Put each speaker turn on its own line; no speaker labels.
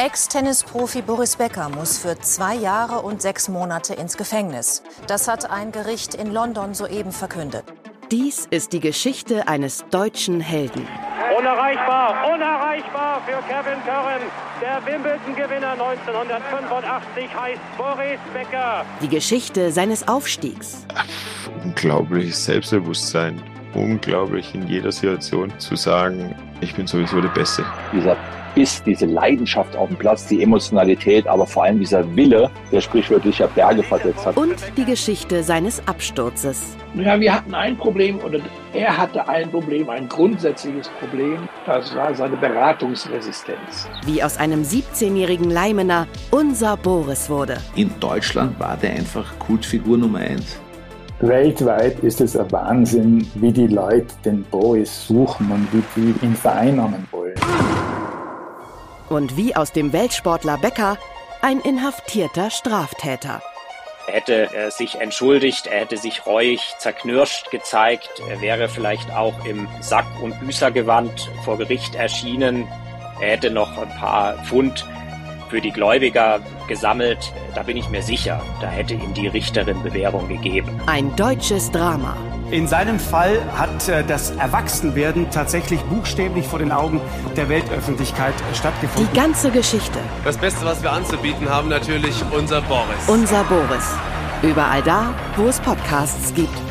Ex-Tennisprofi Boris Becker muss für zwei Jahre und sechs Monate ins Gefängnis. Das hat ein Gericht in London soeben verkündet.
Dies ist die Geschichte eines deutschen Helden.
Unerreichbar, unerreichbar für Kevin Curran. Der Wimbledon-Gewinner 1985 heißt Boris Becker.
Die Geschichte seines Aufstiegs.
Unglaubliches Selbstbewusstsein. Unglaublich in jeder Situation zu sagen, ich bin sowieso der Beste.
Dieser Biss, diese Leidenschaft auf dem Platz, die Emotionalität, aber vor allem dieser Wille, der sprichwörtlich ja Berge versetzt hat.
Und die Geschichte seines Absturzes.
Ja, wir hatten ein Problem oder er hatte ein Problem, ein grundsätzliches Problem. Das war seine Beratungsresistenz.
Wie aus einem 17-jährigen Leimener unser Boris wurde.
In Deutschland war der einfach Kultfigur Nummer eins.
Weltweit ist es ein Wahnsinn, wie die Leute den Boris suchen und wie die ihn vereinnahmen wollen.
Und wie aus dem Weltsportler Becker ein inhaftierter Straftäter.
Er hätte äh, sich entschuldigt, er hätte sich reuig, zerknirscht gezeigt, er wäre vielleicht auch im Sack- und Büßergewand vor Gericht erschienen, er hätte noch ein paar Pfund für die Gläubiger gesammelt, da bin ich mir sicher, da hätte ihm die Richterin Bewährung gegeben.
Ein deutsches Drama.
In seinem Fall hat äh, das Erwachsenwerden tatsächlich buchstäblich vor den Augen der Weltöffentlichkeit stattgefunden.
Die ganze Geschichte.
Das Beste, was wir anzubieten haben, natürlich unser Boris.
Unser Boris. Überall da, wo es Podcasts gibt.